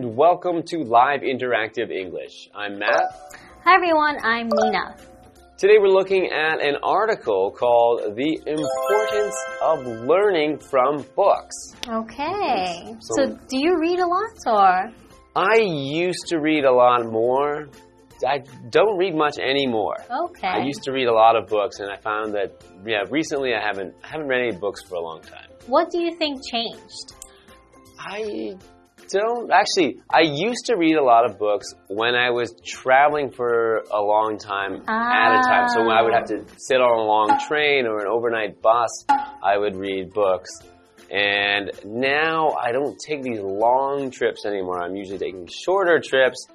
and welcome to Live Interactive English. I'm Matt. Hi everyone, I'm Nina. Today we're looking at an article called The Importance of Learning from Books. Okay. So- So, do you read a lot or? I used to read a lot more. I don't read much anymore. Okay. I used to read a lot of books, and I found that yeah, recently I haven't I haven't read any books for a long time. what do you think changed? I don't actually. I used to read a lot of books when I was traveling for a long time at a time. So when I would have to sit on a long train or an overnight bus, I would read books. And now I don't take these long trips anymore. I'm usually taking shorter trips.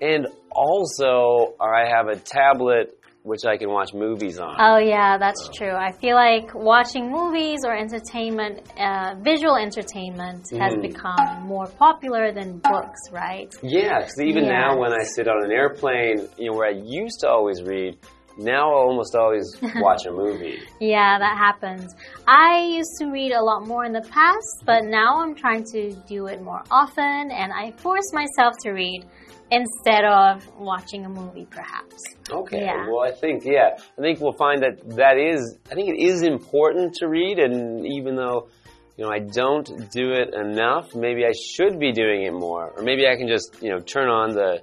And also, I have a tablet which I can watch movies on. Oh yeah, that's true. I feel like watching movies or entertainment, uh, visual entertainment, has Mhm. become more popular than books, right? Yeah, because even now when I sit on an airplane, you know, where I used to always read, now I almost always watch a movie. Yeah, that happens. I used to read a lot more in the past, but now I'm trying to do it more often, and I force myself to read instead of watching a movie, perhaps. Okay. Yeah. Well, I think yeah, I think we'll find that that is. I think it is important to read, and even though you know I don't do it enough, maybe I should be doing it more, or maybe I can just you know turn on the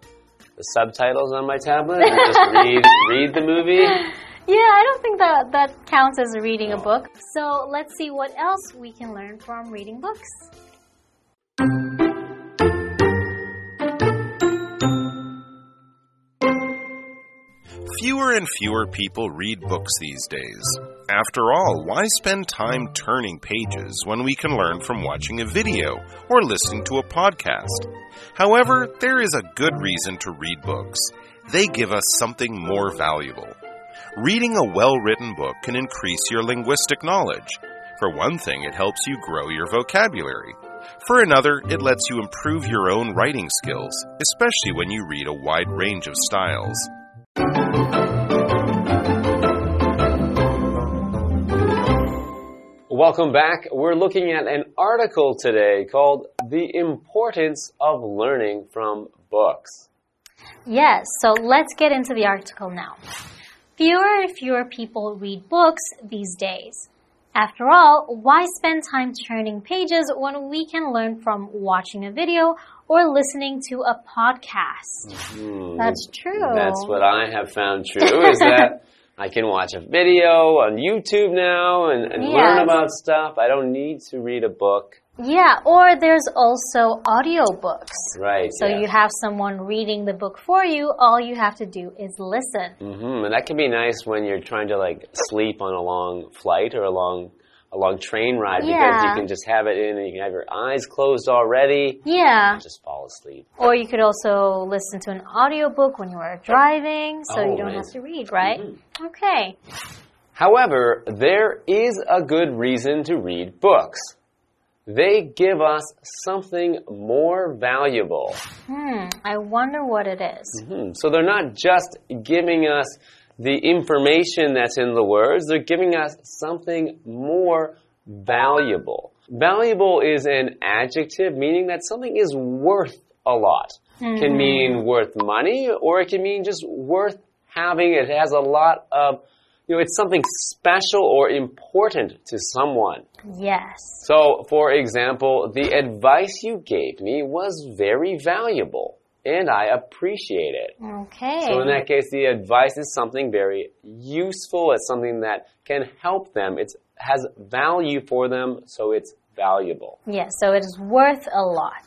the subtitles on my tablet and just read read the movie. Yeah, I don't think that that counts as reading a book. So let's see what else we can learn from reading books. Fewer and fewer people read books these days. After all, why spend time turning pages when we can learn from watching a video or listening to a podcast? However, there is a good reason to read books. They give us something more valuable. Reading a well written book can increase your linguistic knowledge. For one thing, it helps you grow your vocabulary. For another, it lets you improve your own writing skills, especially when you read a wide range of styles. Welcome back. We're looking at an article today called "The Importance of Learning from Books." Yes, so let's get into the article now. Fewer and fewer people read books these days. After all, why spend time turning pages when we can learn from watching a video or listening to a podcast? Hmm. That's true. That's what I have found true is that I can watch a video on YouTube now and, and learn about stuff. I don't need to read a book. Yeah, or there's also audiobooks. Right. So yeah. you have someone reading the book for you, all you have to do is listen. Mm -hmm. And that can be nice when you're trying to like sleep on a long flight or a long a long train ride because you can just have it in and you can have your eyes closed already Yeah. and just fall asleep. Or you could also listen to an audiobook when you are driving, so Oh, you don't nice. have to read, right? Okay. However, there is a good reason to read books. They give us something more valuable. Hmm, I wonder what it is. Hmm, So they're not just giving us the information that's in the words, they're giving us something more valuable. Valuable is an adjective meaning that something is worth a lot. Can mm-hmm. mean worth money or it can mean just worth having. It has a lot of, you know, it's something special or important to someone. Yes. So, for example, the advice you gave me was very valuable and I appreciate it. Okay. So in that case, the advice is something very useful. It's something that can help them. It has value for them, so it's valuable. Yes, so it is worth a lot.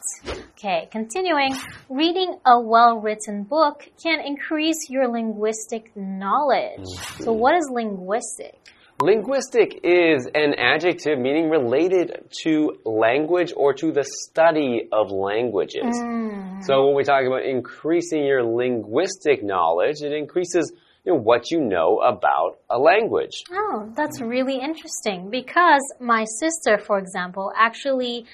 Okay, continuing. Reading a well written book can increase your linguistic knowledge. So, what is linguistic? Linguistic is an adjective meaning related to language or to the study of languages. Mm. So when we talk about increasing your linguistic knowledge, it increases you know, what you know about a language. Oh, that's really interesting because my sister, for example, actually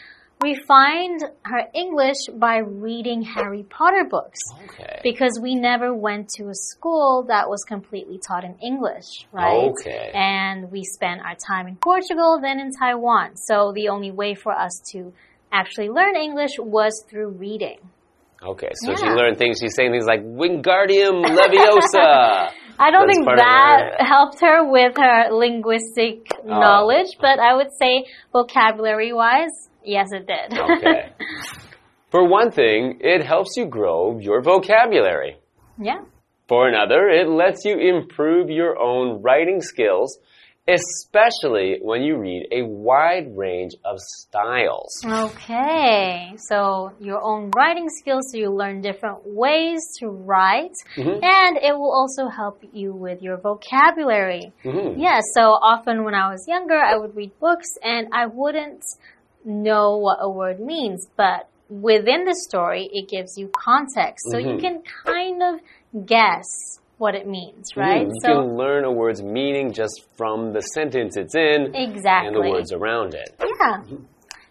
refined her English by reading Harry Potter books. Okay. Because we never went to a school that was completely taught in English, right? Okay. And we spent our time in Portugal, then in Taiwan. So the only way for us to actually learn English was through reading. Okay, so she learned things. She's saying things like Wingardium Leviosa. I don't That's think that her- helped her with her linguistic Oh. knowledge, but I would say vocabulary wise, yes, it did. Okay. For one thing, it helps you grow your vocabulary. yeah. For another, it lets you improve your own writing skills, especially when you read a wide range of styles. Okay, so your own writing skills, so you learn different ways to write, Mhm. and it will also help you with your vocabulary. Mhm. Yeah, so often when I was younger, I would read books and I wouldn't know what a word means, but within the story, it gives you context, so you Mhm. can kind of guess what it means, right? Mhm. You So can learn a word's meaning just from the sentence it's in exactly, and the words around it. yeah.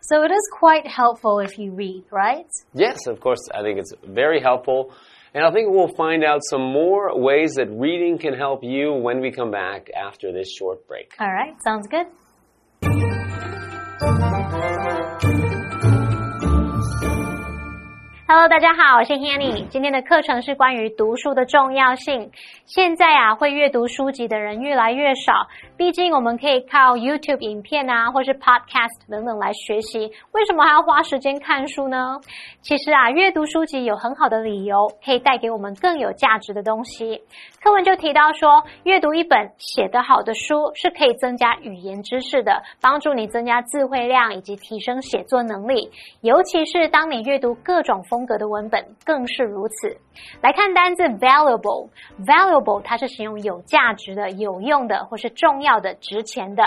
So it is quite helpful if you read, right? Yes, of course, I think it's very helpful. And I think we'll find out some more ways that reading can help you when we come back after this short break. All right, sounds good. Hello，大家好，我是 Hanny。今天的课程是关于读书的重要性。现在啊，会阅读书籍的人越来越少，毕竟我们可以靠 YouTube 影片啊，或是 Podcast 等等来学习。为什么还要花时间看书呢？其实啊，阅读书籍有很好的理由，可以带给我们更有价值的东西。课文就提到说，阅读一本写得好的书是可以增加语言知识的，帮助你增加智慧量以及提升写作能力。尤其是当你阅读各种风格的文本，更是如此。来看单字 valuable，valuable 它是形容有价值的、有用的或是重要的、值钱的。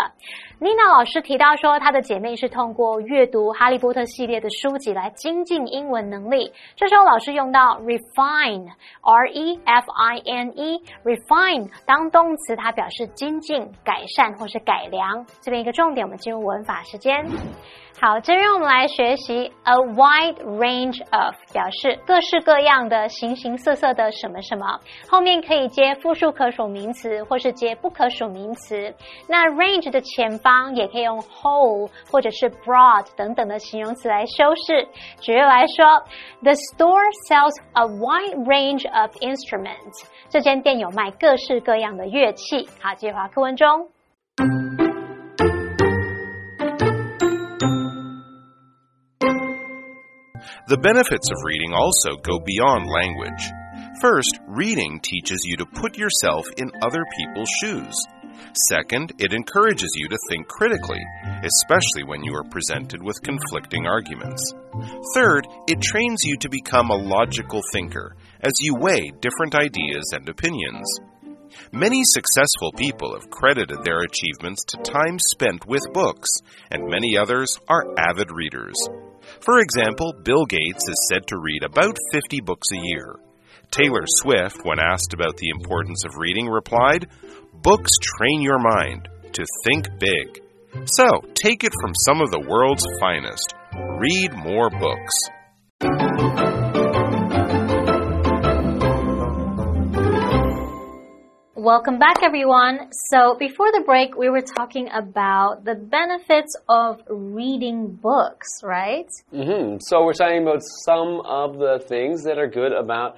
Nina 老师提到说，她的姐妹是通过阅读《哈利波特》系列的书籍来精进英文能力。这时候老师用到 refine，r e f i n e，refine 当动词，它表示精进、改善或是改良。这边一个重点，我们进入文法时间。好，这边我们来学习 a wide range of，表示各式各样的、形形色色的什么什么，后面可以接复数可数名词或是接不可数名词。那 range 的前方也可以用 whole 或者是 broad 等等的形容词来修饰。举例来说，The store sells a wide range of instruments。这间店有卖各式各样的乐器。好，接华课文中。The benefits of reading also go beyond language. First, reading teaches you to put yourself in other people's shoes. Second, it encourages you to think critically, especially when you are presented with conflicting arguments. Third, it trains you to become a logical thinker as you weigh different ideas and opinions. Many successful people have credited their achievements to time spent with books, and many others are avid readers. For example, Bill Gates is said to read about 50 books a year. Taylor Swift, when asked about the importance of reading, replied, Books train your mind to think big. So, take it from some of the world's finest. Read more books. Welcome back, everyone. So, before the break, we were talking about the benefits of reading books, right? Mm -hmm. So we're talking about some of the things that are good about,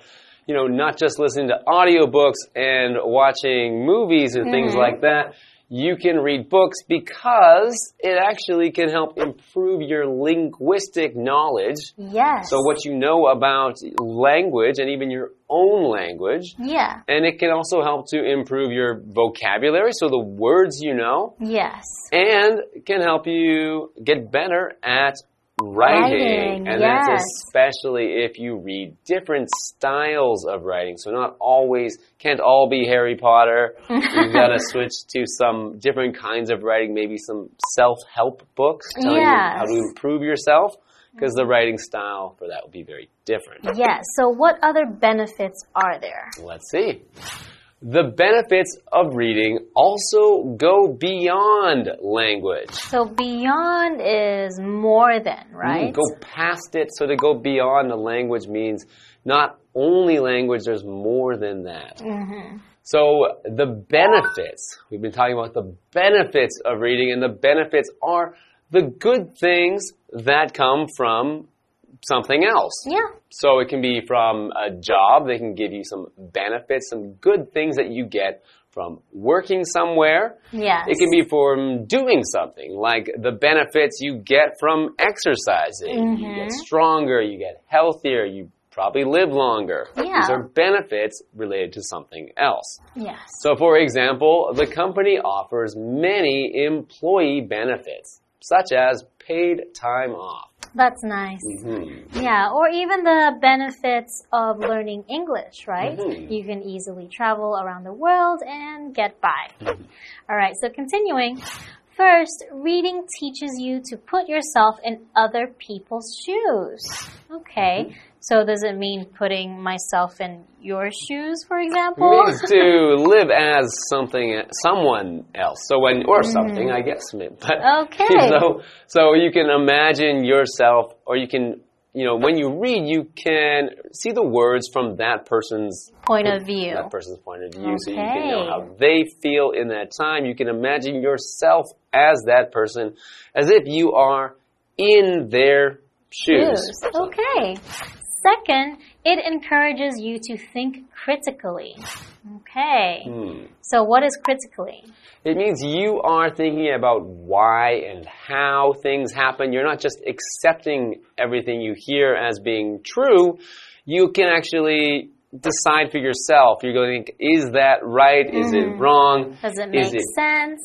you know, not just listening to audiobooks and watching movies and things like that. You can read books because it actually can help improve your linguistic knowledge. Yes. So what you know about language and even your own language. Yeah. And it can also help to improve your vocabulary, so the words you know, Yes. and can help you get better at writing. Writing, and yes. that's especially if you read different styles of writing. So not always, can't all be Harry Potter. You've got to switch to some different kinds of writing, maybe some self-help books telling you how to improve yourself. Because the writing style for that would be very different. Yes. So, what other benefits are there? Let's see. The benefits of reading also go beyond language. So beyond is more than, right? Mm, go past it. So to go beyond the language means not only language, there's more than that. Mm-hmm. So the benefits, we've been talking about the benefits of reading, and the benefits are the good things that come from something else. Yeah. So it can be from a job, they can give you some benefits, some good things that you get from working somewhere. Yes. It can be from doing something, like the benefits you get from exercising. You get mm-hmm. stronger, you get healthier, you probably live longer. Yeah. These are benefits related to something else. Yes. So, for example, the company offers many employee benefits, such as paid time off. That's nice. Mhm. Yeah, or even the benefits of learning English, right? Mhm. You can easily travel around the world and get by. All right, so continuing. First, reading teaches you to put yourself in other people's shoes. Okay, so does it mean putting myself in your shoes, for example? means to live as something, someone else. So when, or mm. something, I guess. But. Okay. So, so you can imagine yourself, or you can, you know, when you read, you can see the words from that person's Point of view. that person's point of view, so you can know how they feel in that time. You can imagine yourself as that person, as if you are in their shoes. Shoes. Okay. Second, it encourages you to think critically. Okay. Hmm. So what is critically? It means you are thinking about why and how things happen. You're not just accepting everything you hear as being true. You can actually decide for yourself. You're going to think, is that right? Is it wrong? Does it Is make it- sense?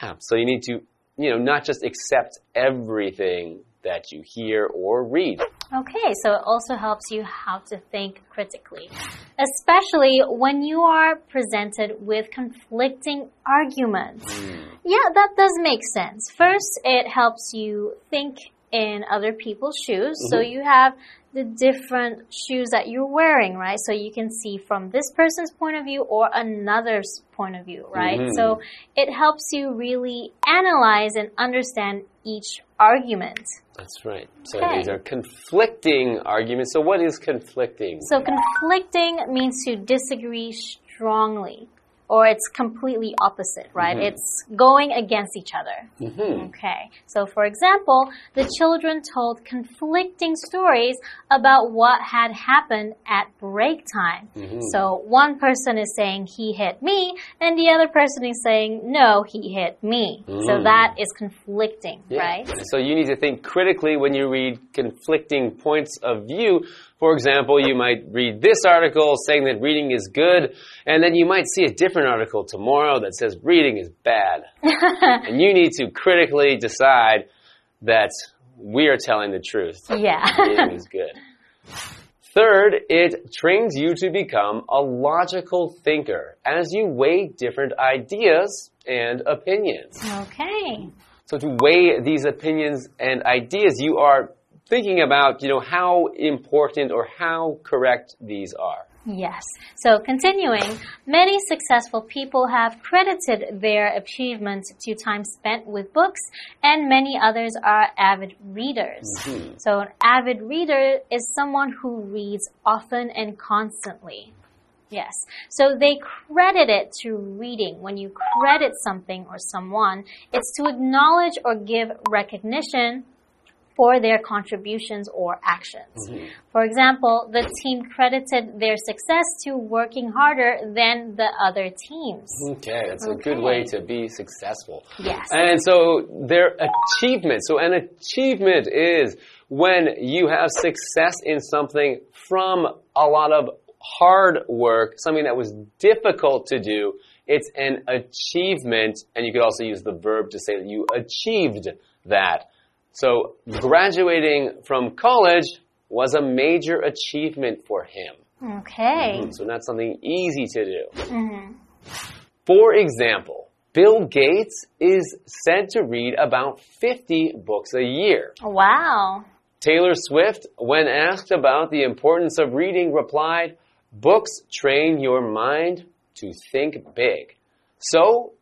Yeah. So you need to, you know, not just accept everything that you hear or read. Okay, so it also helps you how to think critically, especially when you are presented with conflicting arguments. Hmm. Yeah, that does make sense. First, it helps you think in other people's shoes, so you have the different shoes that you're wearing, right? So you can see from this person's point of view or another's point of view, right? Mhm. So it helps you really analyze and understand each argument. That's right. So Okay. these are conflicting arguments. So what is conflicting? So conflicting means to disagree strongly, or it's completely opposite, right? It's going against each other. Mhm. Okay. So for example, the children told conflicting stories about what had happened at break time. So one person is saying he hit me, and the other person is saying no, he hit me. So Mm. that is conflicting, Yeah. right? So you need to think critically when you read conflicting points of view. For example, you might read this article saying that reading is good, and then you might see a different article tomorrow that says reading is bad. and you need to critically decide that we are telling the truth. Yeah. Reading is good. Third, it trains you to become a logical thinker as you weigh different ideas and opinions. okay. So to weigh these opinions and ideas, you are thinking about, you know, how important or how correct these are. Yes. So continuing, many successful people have credited their achievements to time spent with books, and many others are avid readers. Mm-hmm. So an avid reader is someone who reads often and constantly. Yes. So they credit it to reading. When you credit something or someone, it's to acknowledge or give recognition for their contributions or actions. Mm-hmm. For example, the team credited their success to working harder than the other teams. Okay, that's a good way to be successful. Yes. And so their achievement. So an achievement is when you have success in something from a lot of hard work, something that was difficult to do. It's an achievement, and you could also use the verb to say that you achieved that. So graduating from college was a major achievement for him. Okay. Mm-hmm. So not something easy to do. Mm-hmm. For example, Bill Gates is said to read about 50 books a year. Wow. Taylor Swift, when asked about the importance of reading, replied, Books train your mind to think big. So,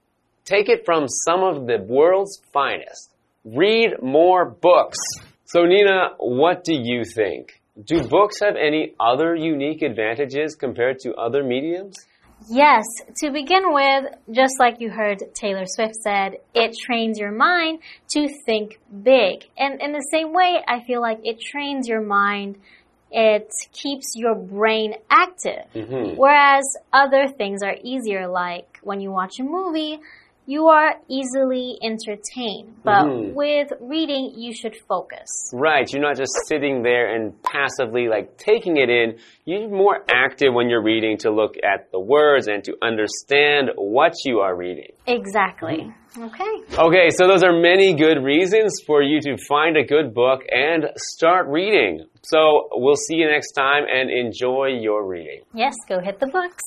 take it from some of the world's finest. Read more books. So, Nina, what do you think? Do books have any other unique advantages compared to other mediums? Yes, to begin with, just like you heard Taylor Swift said, it trains your mind to think big. And in the same way, I feel like it trains your mind, it keeps your brain active. Mm -hmm. Whereas other things are easier, like when you watch a movie, you are easily entertained. But mm. with reading, you should focus. Right. You're not just sitting there and passively like taking it in. You're more active when you're reading to look at the words and to understand what you are reading. Exactly. Mm. Okay. Okay, so those are many good reasons for you to find a good book and start reading. So we'll see you next time and enjoy your reading. Yes, go hit the books.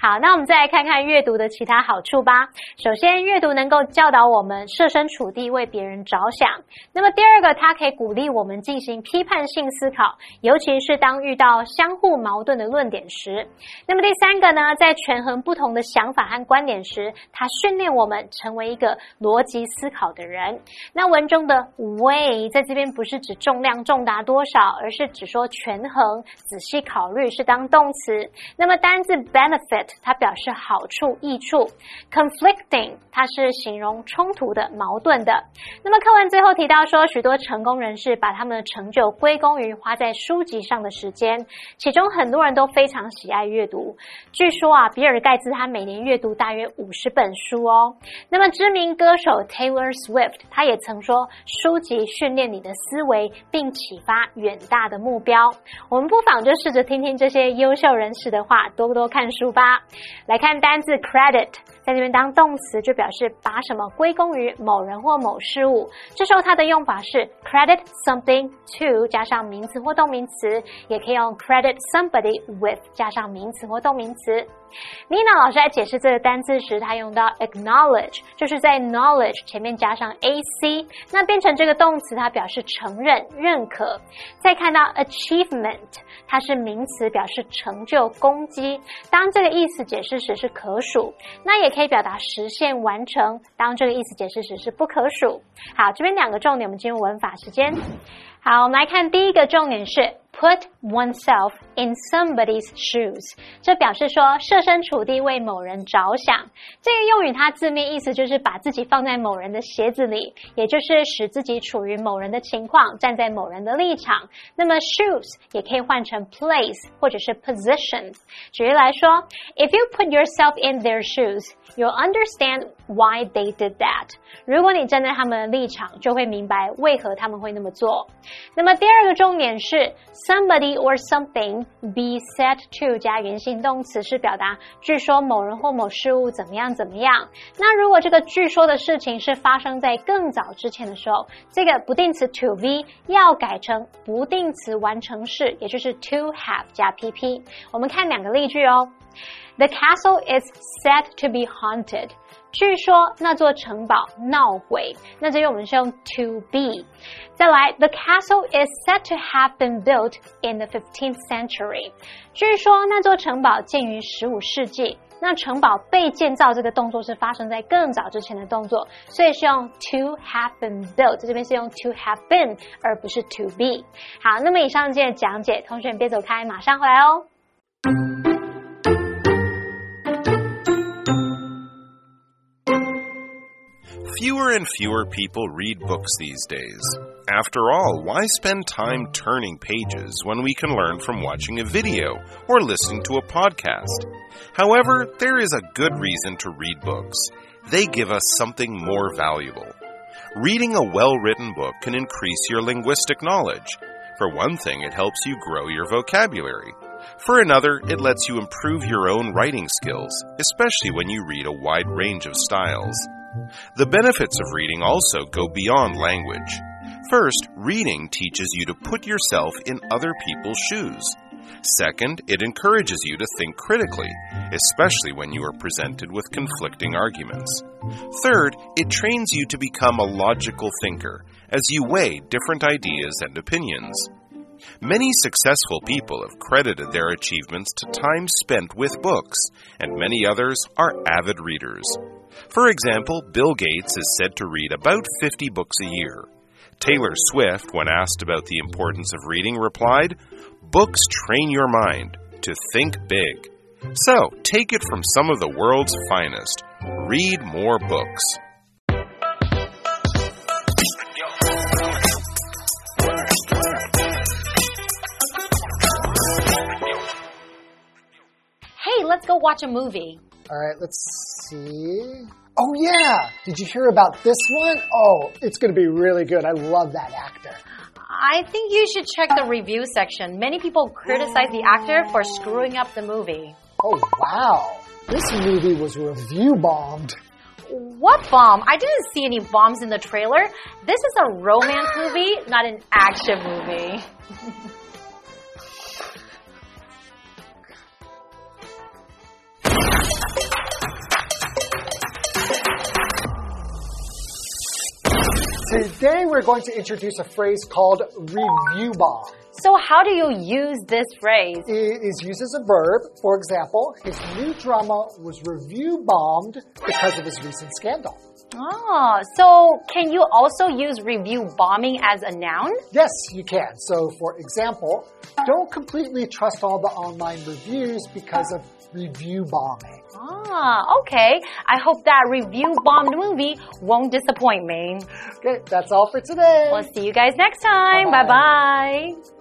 好，那我们再来看看阅读的其他好处吧。首先，阅读能够教导我们设身处地为别人着想。那么，第二个，它可以鼓励我们进行批判性思考，尤其是当遇到相互矛盾的论点时。那么，第三个呢，在权衡不同的想法和观点时，它训练我们成为一个逻辑思考的人。那文中的 weigh 在这边不是指重量重达多少，而是指说权衡、仔细考虑，是当动词。那么，单字 benefit。它表示好处、益处；conflicting，它是形容冲突的、矛盾的。那么课文最后提到说，许多成功人士把他们的成就归功于花在书籍上的时间，其中很多人都非常喜爱阅读。据说啊，比尔盖茨他每年阅读大约五十本书哦。那么知名歌手 Taylor Swift，他也曾说，书籍训练你的思维，并启发远大的目标。我们不妨就试着听听这些优秀人士的话，多多看书吧。来看单字 credit，在这边当动词就表示把什么归功于某人或某事物。这时候它的用法是 credit something to 加上名词或动名词，也可以用 credit somebody with 加上名词或动名词。Nina 老师在解释这个单词时，他用到 acknowledge，就是在 knowledge 前面加上 ac，那变成这个动词，它表示承认、认可。再看到 achievement，它是名词，表示成就、攻击。当这个意思解释时是可数，那也可以表达实现、完成。当这个意思解释时是不可数。好，这边两个重点，我们进入文法时间。好，我们来看第一个重点是 put oneself in somebody's shoes，这表示说设身处地为某人着想。这个用语它字面意思就是把自己放在某人的鞋子里，也就是使自己处于某人的情况，站在某人的立场。那么 shoes 也可以换成 place 或者是 position。举例来说，If you put yourself in their shoes，you'll understand why they did that。如果你站在他们的立场，就会明白为何他们会那么做。那么第二个重点是 somebody or something be said to 加原形动词，是表达据说某人或某事物怎么样怎么样。那如果这个据说的事情是发生在更早之前的时候，这个不定词 to be 要改成不定词完成式，也就是 to have 加 pp。我们看两个例句哦。The castle is said to be haunted. 据说那座城堡闹鬼，那这边我们是用 to be。再来，the castle is said to have been built in the 15th century。据说那座城堡建于十五世纪。那城堡被建造这个动作是发生在更早之前的动作，所以是用 to have been built。这边是用 to have been，而不是 to be。好，那么以上这些讲解，同学们别走开，马上回来哦。Fewer and fewer people read books these days. After all, why spend time turning pages when we can learn from watching a video or listening to a podcast? However, there is a good reason to read books. They give us something more valuable. Reading a well written book can increase your linguistic knowledge. For one thing, it helps you grow your vocabulary. For another, it lets you improve your own writing skills, especially when you read a wide range of styles. The benefits of reading also go beyond language. First, reading teaches you to put yourself in other people's shoes. Second, it encourages you to think critically, especially when you are presented with conflicting arguments. Third, it trains you to become a logical thinker as you weigh different ideas and opinions. Many successful people have credited their achievements to time spent with books, and many others are avid readers. For example, Bill Gates is said to read about 50 books a year. Taylor Swift, when asked about the importance of reading, replied, Books train your mind to think big. So, take it from some of the world's finest. Read more books. Go watch a movie. All right, let's see. Oh, yeah. Did you hear about this one? Oh, it's going to be really good. I love that actor. I think you should check the review section. Many people criticize the actor for screwing up the movie. Oh, wow. This movie was review bombed. What bomb? I didn't see any bombs in the trailer. This is a romance movie, not an action movie. Today we're going to introduce a phrase called review bomb. So, how do you use this phrase? It is used as a verb. For example, his new drama was review bombed because of his recent scandal. Ah, so can you also use review bombing as a noun? Yes, you can. So, for example, don't completely trust all the online reviews because of review bombing. Ah, okay. I hope that review bombed movie won't disappoint me. Okay, that's all for today. We'll see you guys next time. Bye Bye-bye. bye.